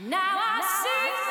Now I see.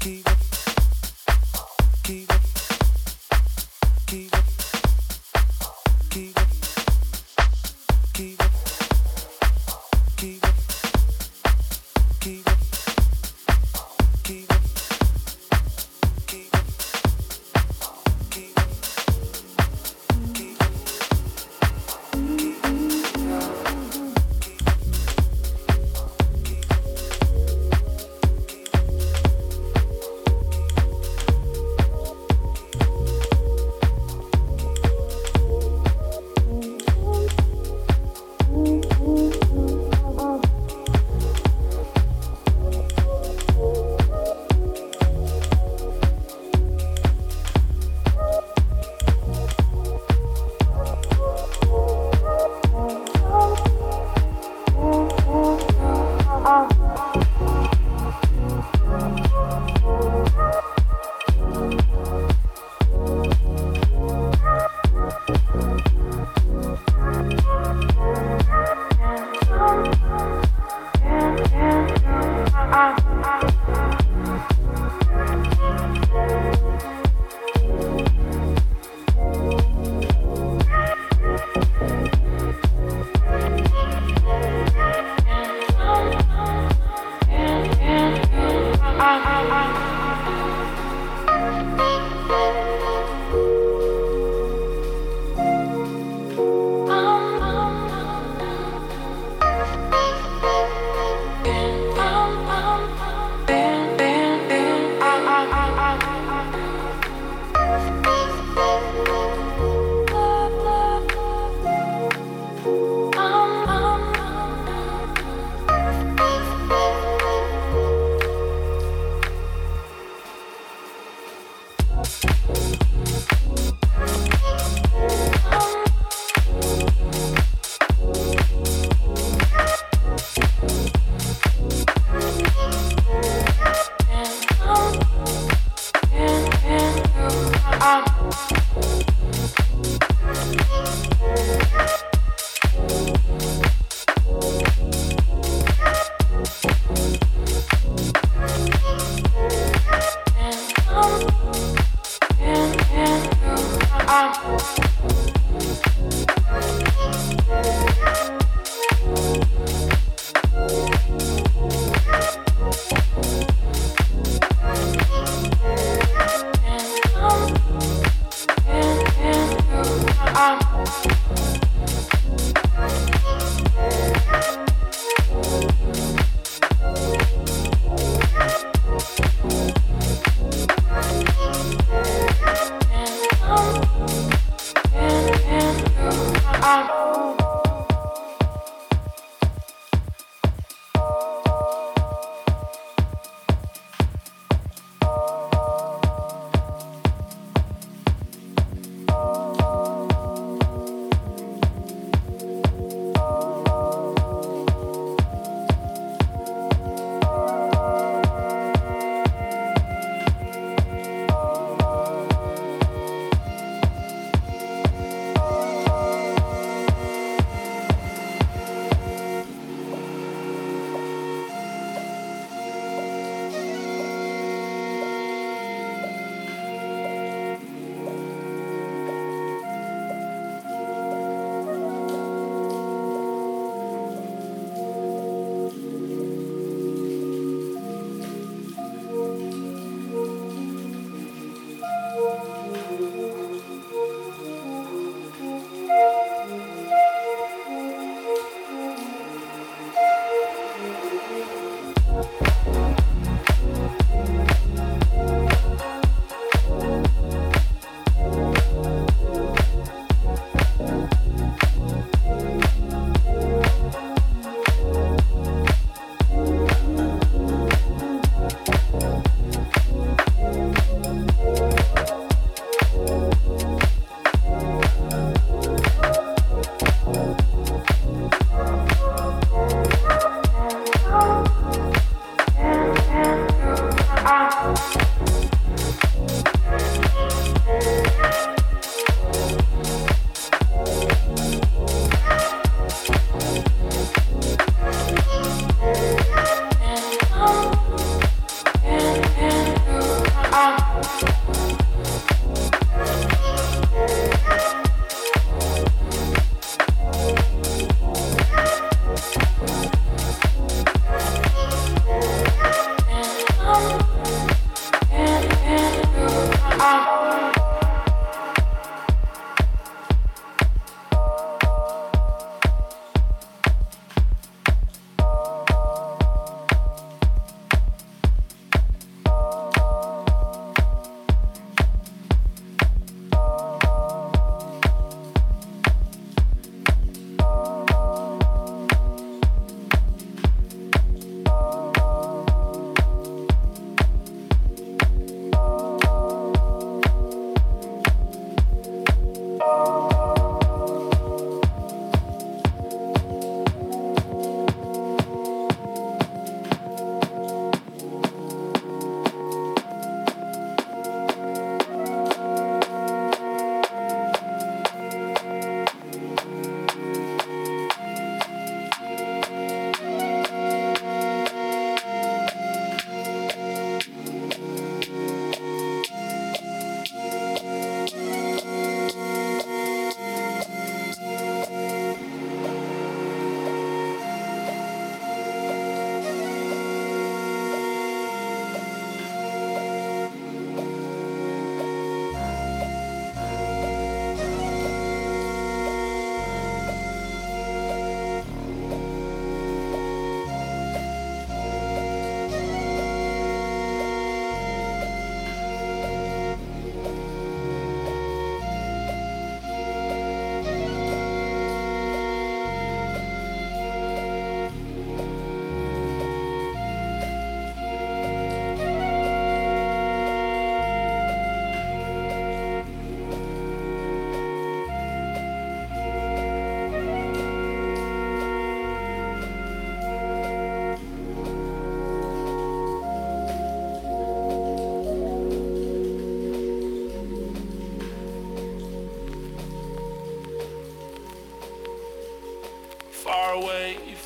keep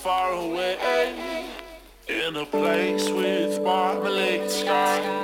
far away. In a place with marmalade skies.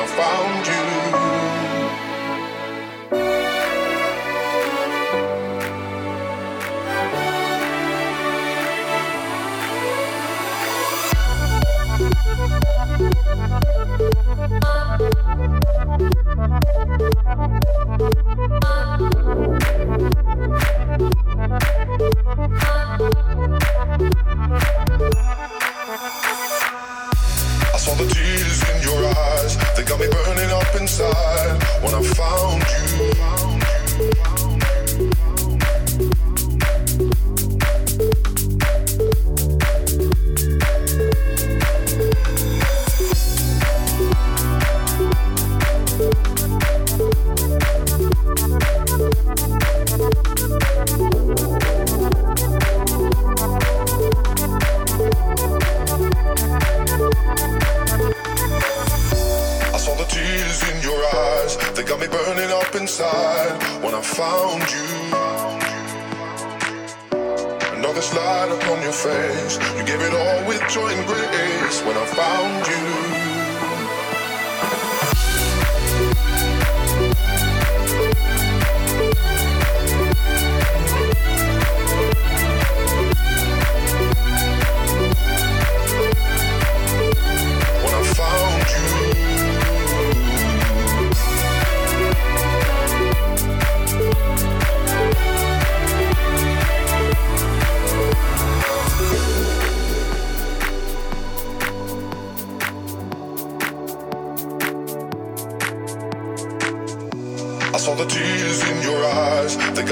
I found you. another slide upon your face. You gave it all with joy and grace when I found you.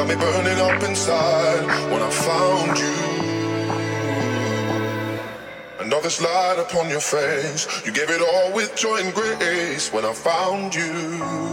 me burning up inside when I found you. Another slide upon your face. You gave it all with joy and grace when I found you.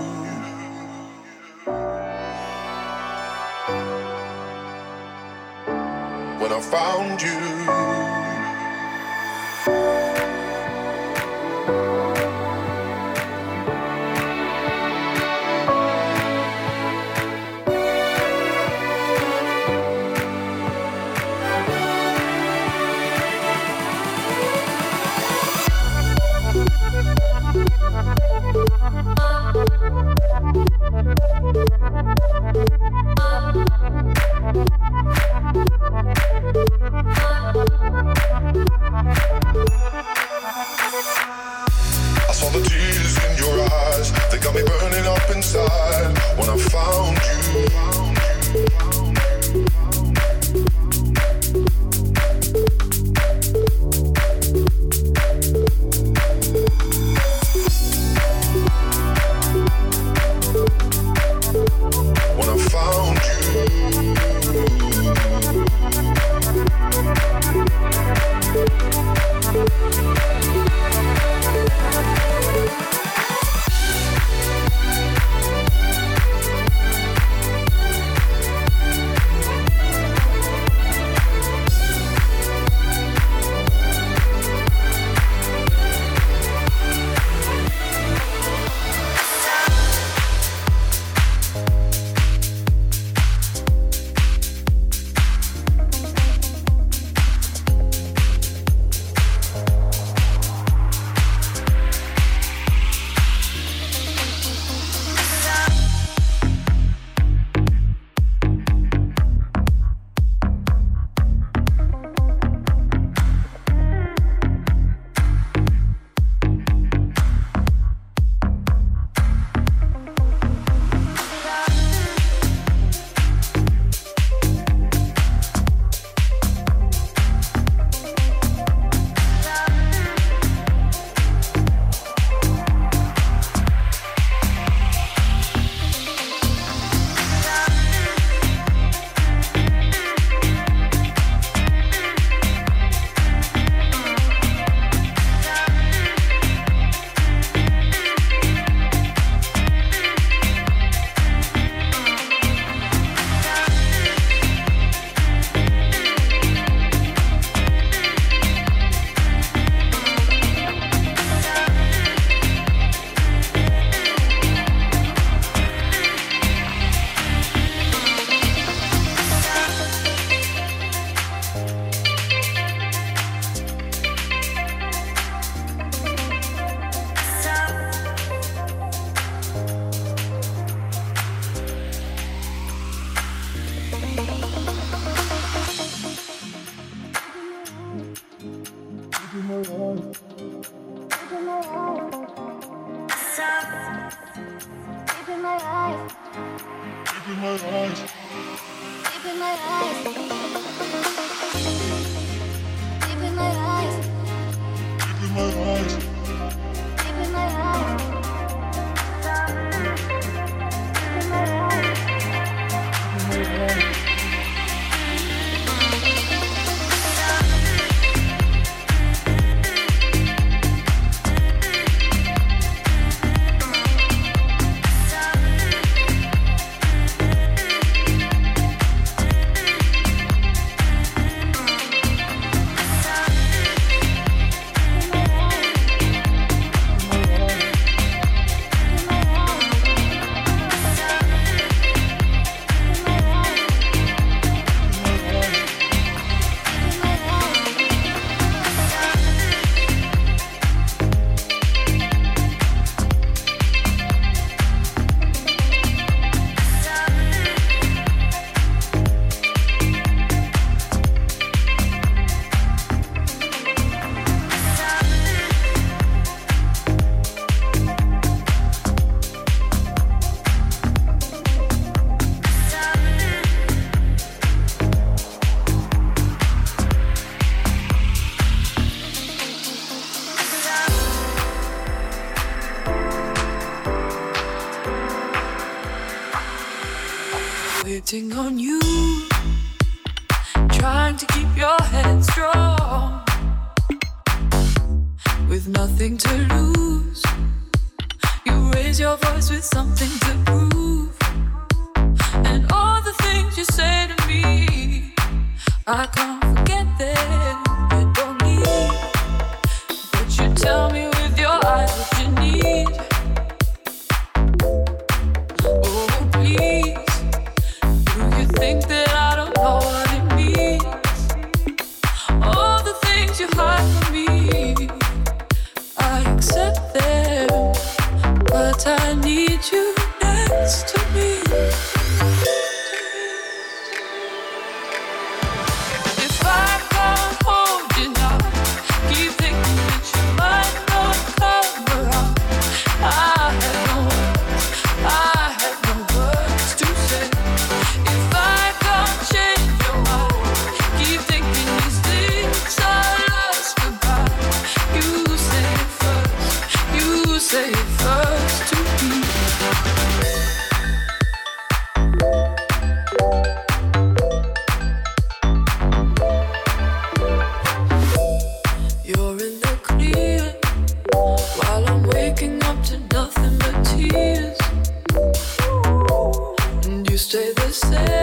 Change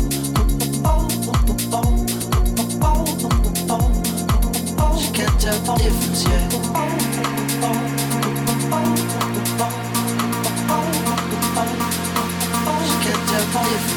tellement défoncé. J'ai tellement défoncé.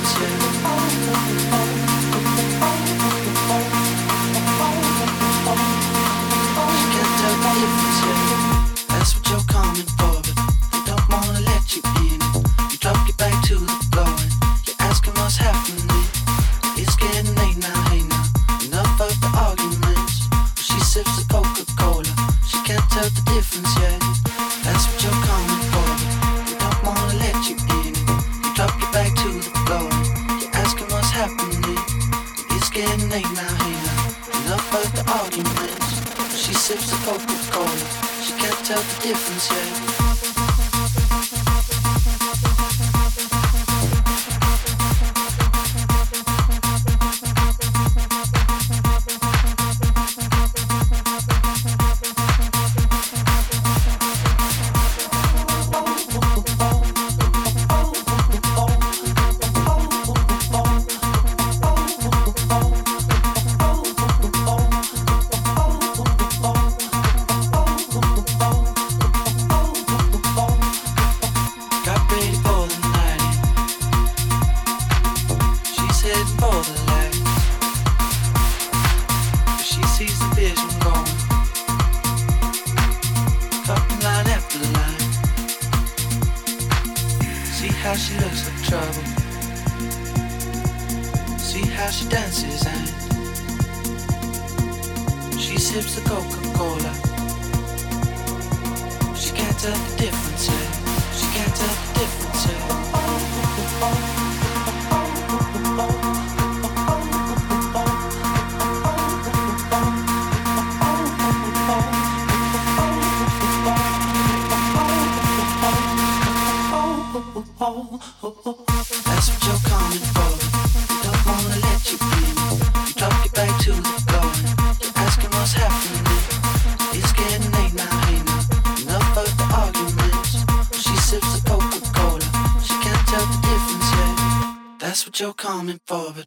coming for, but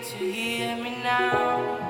If